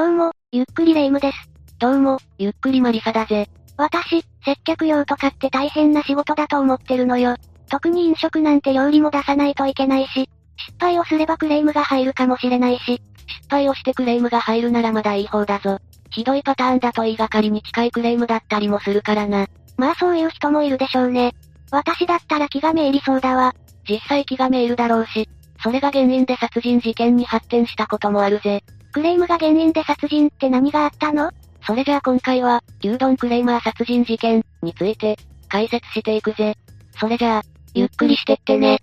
どうも、ゆっくりレ夢ムです。どうも、ゆっくりマリサだぜ。私、接客業とかって大変な仕事だと思ってるのよ。特に飲食なんて料理も出さないといけないし、失敗をすればクレームが入るかもしれないし、失敗をしてクレームが入るならまだいい方だぞ。ひどいパターンだと言いがかりに近いクレームだったりもするからな。まあそういう人もいるでしょうね。私だったら気がめいりそうだわ。実際気がめいるだろうし、それが原因で殺人事件に発展したこともあるぜ。クレームが原因で殺人って何があったの？それじゃあ今回は、牛丼クレーマー殺人事件について、解説していくぜ。それじゃあ、ゆっくりしてってね。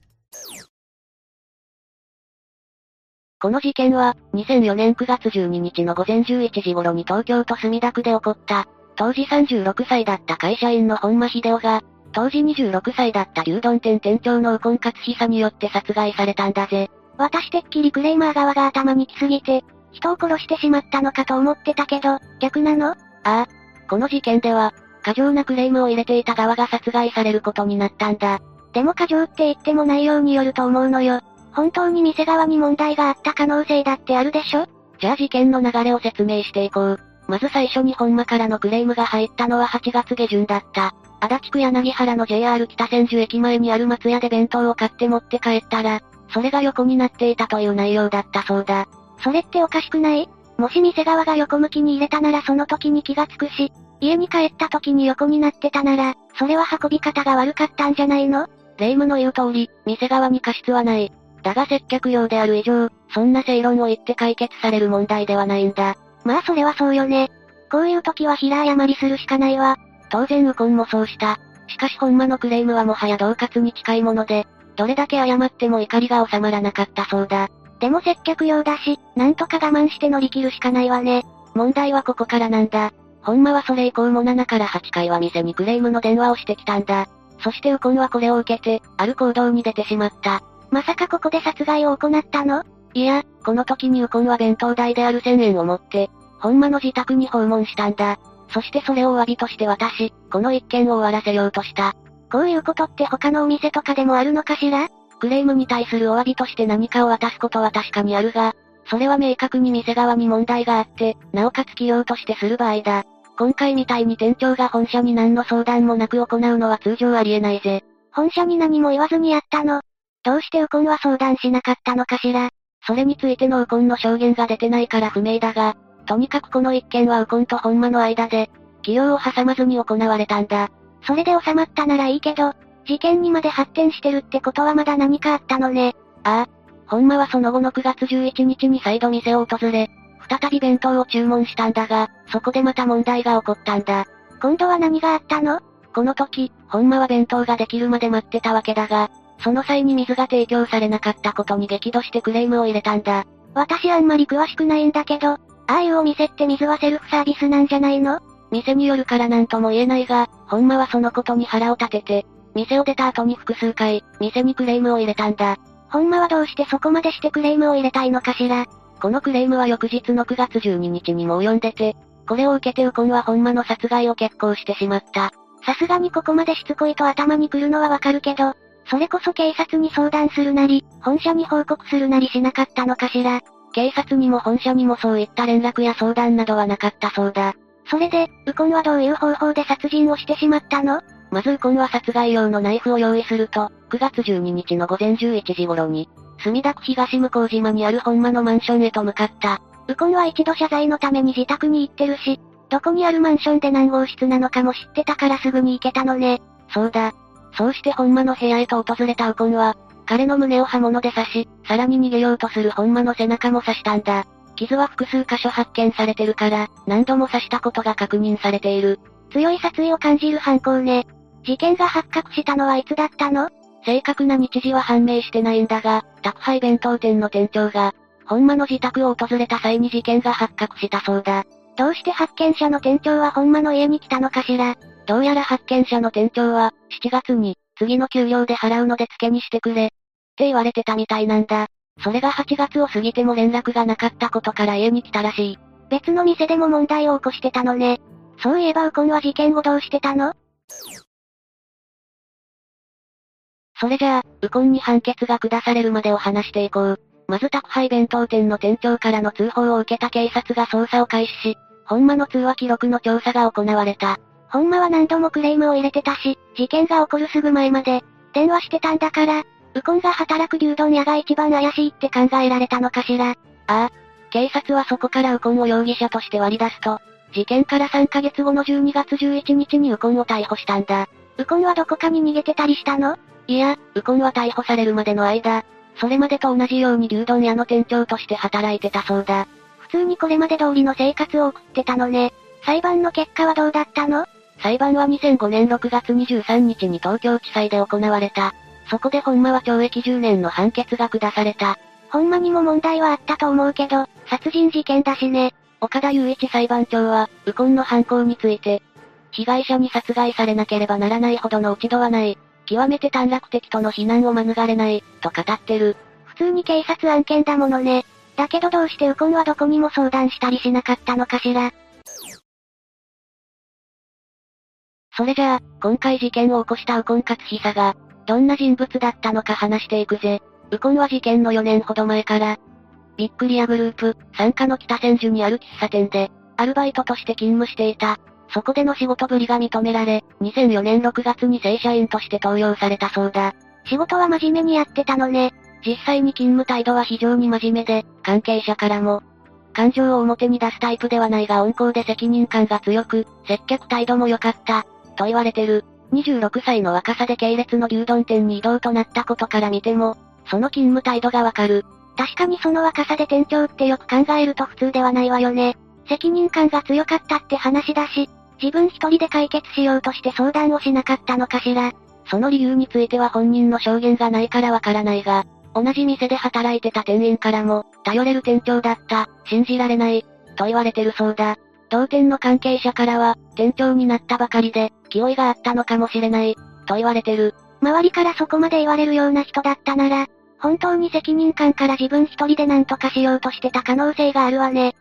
この事件は、2004年9月12日の午前11時頃に東京都墨田区で起こった。当時36歳だった会社員の本間秀夫が、当時26歳だった牛丼店店長の右近勝久によって殺害されたんだぜ。私てっきりクレーマー側が頭に来すぎて、人を殺してしまったのかと思ってたけど、逆なの？ああ。この事件では、過剰なクレームを入れていた側が殺害されることになったんだ。でも過剰って言っても内容によると思うのよ。本当に店側に問題があった可能性だってあるでしょ？じゃあ事件の流れを説明していこう。まず最初に本間からのクレームが入ったのは8月下旬だった。足立区柳原の JR 北千住駅前にある松屋で弁当を買って持って帰ったら、それが横になっていたという内容だったそうだ。それっておかしくない？もし店側が横向きに入れたならその時に気がつくし、家に帰った時に横になってたなら、それは運び方が悪かったんじゃないの？霊夢の言う通り、店側に過失はない。だが接客用である以上、そんな正論を言って解決される問題ではないんだ。まあそれはそうよね。こういう時は平謝りするしかないわ。当然ウコンもそうした。しかし本間のクレームはもはや同喝に近いもので、どれだけ謝っても怒りが収まらなかったそうだ。でも接客用だし、なんとか我慢して乗り切るしかないわね。問題はここからなんだ。本間はそれ以降も7から8回は店にクレームの電話をしてきたんだ。そしてウコンはこれを受けて、ある行動に出てしまった。まさかここで殺害を行ったの？いや、この時にウコンは弁当代である1000円を持って、本間の自宅に訪問したんだ。そしてそれをお詫びとして渡し、この一件を終わらせようとした。こういうことって他のお店とかでもあるのかしら？クレームに対するお詫びとして何かを渡すことは確かにあるが、それは明確に店側に問題があって、なおかつ企業としてする場合だ。今回みたいに店長が本社に何の相談もなく行うのは通常ありえないぜ。本社に何も言わずにやったのどうしてウコンは相談しなかったのかしらそれについてのウコンの証言が出てないから不明だが、とにかくこの一件はウコンと本間の間で、企業を挟まずに行われたんだ。それで収まったならいいけど、事件にまで発展してるってことはまだ何かあったのね。ああ。本間はその後の9月11日に再度店を訪れ、再び弁当を注文したんだが、そこでまた問題が起こったんだ。今度は何があったの？この時、本間は弁当ができるまで待ってたわけだが、その際に水が提供されなかったことに激怒してクレームを入れたんだ。私あんまり詳しくないんだけど、ああいうお店って水はセルフサービスなんじゃないの？店によるからなんとも言えないが、本間はそのことに腹を立てて、店を出た後に複数回、店にクレームを入れたんだ。本間はどうしてそこまでしてクレームを入れたいのかしら。このクレームは翌日の9月12日にも及んでて、これを受けてウコンは本間の殺害を決行してしまった。さすがにここまでしつこいと頭に来るのはわかるけど、それこそ警察に相談するなり、本社に報告するなりしなかったのかしら。警察にも本社にもそういった連絡や相談などはなかったそうだ。それで、ウコンはどういう方法で殺人をしてしまったの？まずウコンは殺害用のナイフを用意すると、9月12日の午前11時頃に、墨田区東向島にある本間のマンションへと向かった。ウコンは一度謝罪のために自宅に行ってるし、どこにあるマンションで何号室なのかも知ってたからすぐに行けたのね。そうだ。そうして本間の部屋へと訪れたウコンは、彼の胸を刃物で刺し、さらに逃げようとする本間の背中も刺したんだ。傷は複数箇所発見されてるから、何度も刺したことが確認されている。強い殺意を感じる犯行ね。事件が発覚したのはいつだったの？正確な日時は判明してないんだが、宅配弁当店の店長が、本間の自宅を訪れた際に事件が発覚したそうだ。どうして発見者の店長は本間の家に来たのかしら？どうやら発見者の店長は、7月に、次の給料で払うので付けにしてくれ。って言われてたみたいなんだ。それが8月を過ぎても連絡がなかったことから家に来たらしい。別の店でも問題を起こしてたのね。そういえばウコンは事件後どうしてたの？それじゃあ、ウコンに判決が下されるまでを話していこう。まず宅配弁当店の店長からの通報を受けた警察が捜査を開始し、本間の通話記録の調査が行われた。本間は何度もクレームを入れてたし、事件が起こるすぐ前まで、電話してたんだから、ウコンが働く牛丼屋が一番怪しいって考えられたのかしら。ああ。警察はそこからウコンを容疑者として割り出すと、事件から3ヶ月後の12月11日にウコンを逮捕したんだ。ウコンはどこかに逃げてたりしたの？いや、ウコンは逮捕されるまでの間、それまでと同じように牛丼屋の店長として働いてたそうだ。普通にこれまで通りの生活を送ってたのね。裁判の結果はどうだったの？裁判は2005年6月23日に東京地裁で行われた。そこで本間は懲役10年の判決が下された。本間にも問題はあったと思うけど、殺人事件だしね。岡田雄一裁判長は、ウコンの犯行について、被害者に殺害されなければならないほどの落ち度はない。極めて短絡的との非難を免れない、と語ってる。普通に警察案件だものね。だけどどうしてウコンはどこにも相談したりしなかったのかしら。それじゃあ、今回事件を起こしたウコン勝久が、どんな人物だったのか話していくぜ。ウコンは事件の4年ほど前から、ビックリアグループ、参加の北千住にある喫茶店で、アルバイトとして勤務していた。そこでの仕事ぶりが認められ、2004年6月に正社員として登用されたそうだ。仕事は真面目にやってたのね。実際に勤務態度は非常に真面目で、関係者からも、感情を表に出すタイプではないが温厚で責任感が強く、接客態度も良かった、と言われてる。26歳の若さで系列の牛丼店に移動となったことから見ても、その勤務態度がわかる。確かにその若さで店長ってよく考えると普通ではないわよね。責任感が強かったって話だし、自分一人で解決しようとして相談をしなかったのかしら。その理由については本人の証言がないからわからないが、同じ店で働いてた店員からも、頼れる店長だった、信じられない、と言われてるそうだ。同店の関係者からは、店長になったばかりで、気負いがあったのかもしれない、と言われてる。周りからそこまで言われるような人だったなら、本当に責任感から自分一人で何とかしようとしてた可能性があるわね。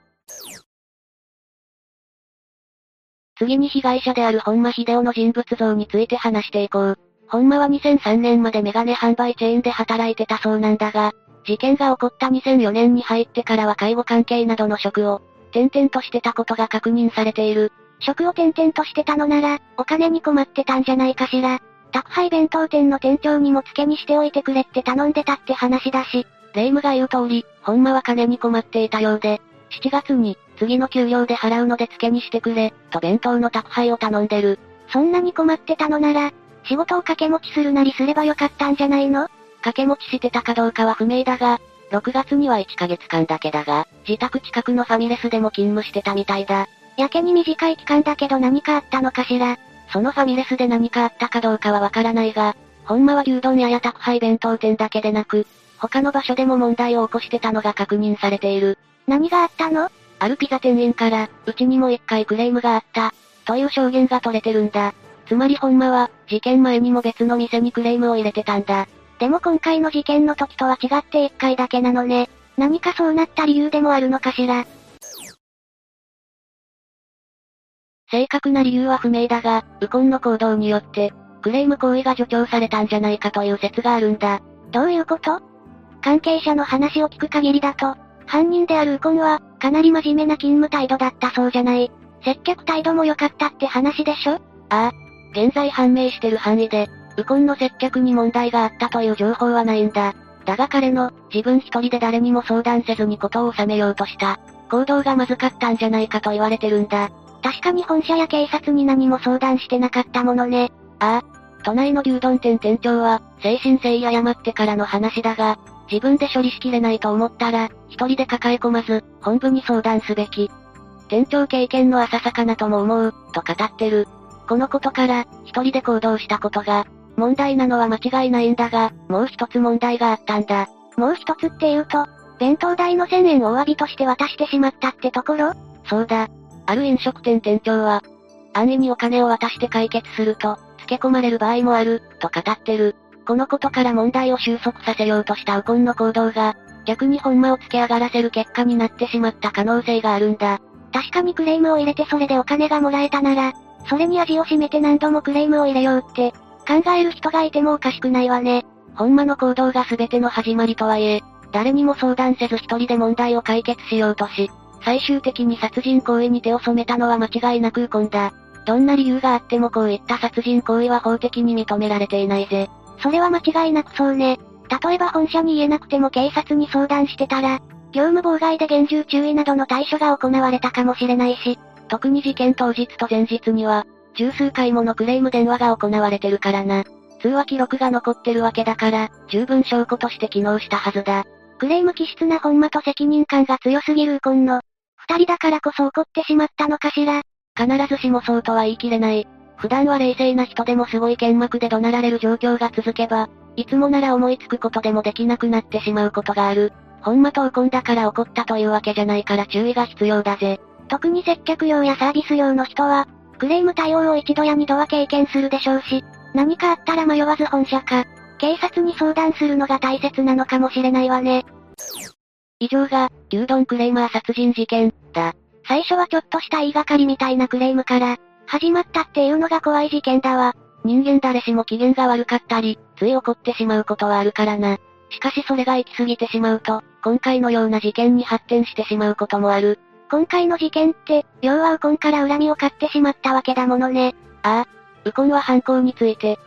次に被害者である本間秀夫の人物像について話していこう。本間は2003年までメガネ販売チェーンで働いてたそうなんだが、事件が起こった2004年に入ってからは介護関係などの職を、転々としてたことが確認されている。職を転々としてたのなら、お金に困ってたんじゃないかしら。宅配弁当店の店長にも付けにしておいてくれって頼んでたって話だし、霊夢が言う通り、本間は金に困っていたようで、7月に、次の給料で払うので付けにしてくれ、と弁当の宅配を頼んでる。そんなに困ってたのなら、仕事を掛け持ちするなりすればよかったんじゃないの？掛け持ちしてたかどうかは不明だが、6月には1ヶ月間だけだが、自宅近くのファミレスでも勤務してたみたいだ。やけに短い期間だけど何かあったのかしら？そのファミレスで何かあったかどうかはわからないが、ほんまは牛丼屋や宅配弁当店だけでなく、他の場所でも問題を起こしてたのが確認されている。何があったの？あるピザ店員から、うちにも一回クレームがあった、という証言が取れてるんだ。つまりほんまは、事件前にも別の店にクレームを入れてたんだ。でも今回の事件の時とは違って一回だけなのね。何かそうなった理由でもあるのかしら。正確な理由は不明だが、ウコンの行動によって、クレーム行為が助長されたんじゃないかという説があるんだ。どういうこと？関係者の話を聞く限りだと、犯人であるウコンは、かなり真面目な勤務態度だったそうじゃない。接客態度も良かったって話でしょ？ああ。現在判明してる範囲で、ウコンの接客に問題があったという情報はないんだ。だが彼の、自分一人で誰にも相談せずにことを収めようとした、行動がまずかったんじゃないかと言われてるんだ。確かに本社や警察に何も相談してなかったものね。ああ。都内の牛丼店店長は、精神性誤ってからの話だが、自分で処理しきれないと思ったら、一人で抱え込まず、本部に相談すべき。店長経験の浅さかなとも思う、と語ってる。このことから、一人で行動したことが、問題なのは間違いないんだが、もう一つ問題があったんだ。もう一つって言うと、弁当代の1000円をお詫びとして渡してしまったってところ？そうだ。ある飲食店店長は、安易にお金を渡して解決すると、付け込まれる場合もある、と語ってる。このことから問題を収束させようとしたウコンの行動が、逆に本間を付け上がらせる結果になってしまった可能性があるんだ。確かにクレームを入れてそれでお金がもらえたなら、それに味を占めて何度もクレームを入れようって、考える人がいてもおかしくないわね。本間の行動が全ての始まりとはいえ、誰にも相談せず一人で問題を解決しようとし、最終的に殺人行為に手を染めたのは間違いなくウコンだ。どんな理由があってもこういった殺人行為は法的に認められていないぜ。それは間違いなくそうね。例えば本社に言えなくても警察に相談してたら、業務妨害で厳重注意などの対処が行われたかもしれないし、特に事件当日と前日には、十数回ものクレーム電話が行われてるからな。通話記録が残ってるわけだから、十分証拠として機能したはずだ。クレーム気質な本間と責任感が強すぎるウコンの、二人だからこそ怒ってしまったのかしら。必ずしもそうとは言い切れない。普段は冷静な人でもすごい剣幕で怒鳴られる状況が続けば、いつもなら思いつくことでもできなくなってしまうことがある。本間とウコンだから怒ったというわけじゃないから注意が必要だぜ。特に接客用やサービス用の人は、クレーム対応を一度や二度は経験するでしょうし、何かあったら迷わず本社か、警察に相談するのが大切なのかもしれないわね。以上が、牛丼クレーマー殺人事件、だ。最初はちょっとした言いがかりみたいなクレームから、始まったっていうのが怖い事件だわ。人間誰しも機嫌が悪かったり、つい怒ってしまうことはあるからな。しかしそれが行き過ぎてしまうと、今回のような事件に発展してしまうこともある。今回の事件って、要はウコンから恨みを買ってしまったわけだものね。ああ。ウコンは犯行について、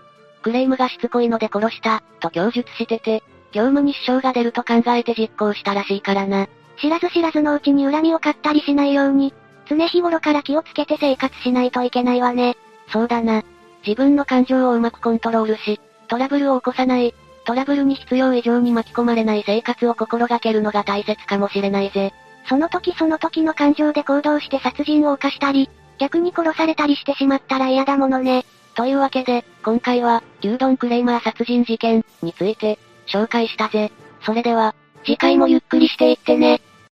クレームがしつこいので殺した、と供述してて、業務に支障が出ると考えて実行したらしいからな。知らず知らずのうちに恨みを買ったりしないように、常日頃から気をつけて生活しないといけないわね。そうだな。自分の感情をうまくコントロールし、トラブルを起こさない、トラブルに必要以上に巻き込まれない生活を心がけるのが大切かもしれないぜ。その時その時の感情で行動して殺人を犯したり、逆に殺されたりしてしまったら嫌だものね。というわけで、今回は、牛丼クレーマー殺人事件について、紹介したぜ。それでは、次回もゆっくりしていってね。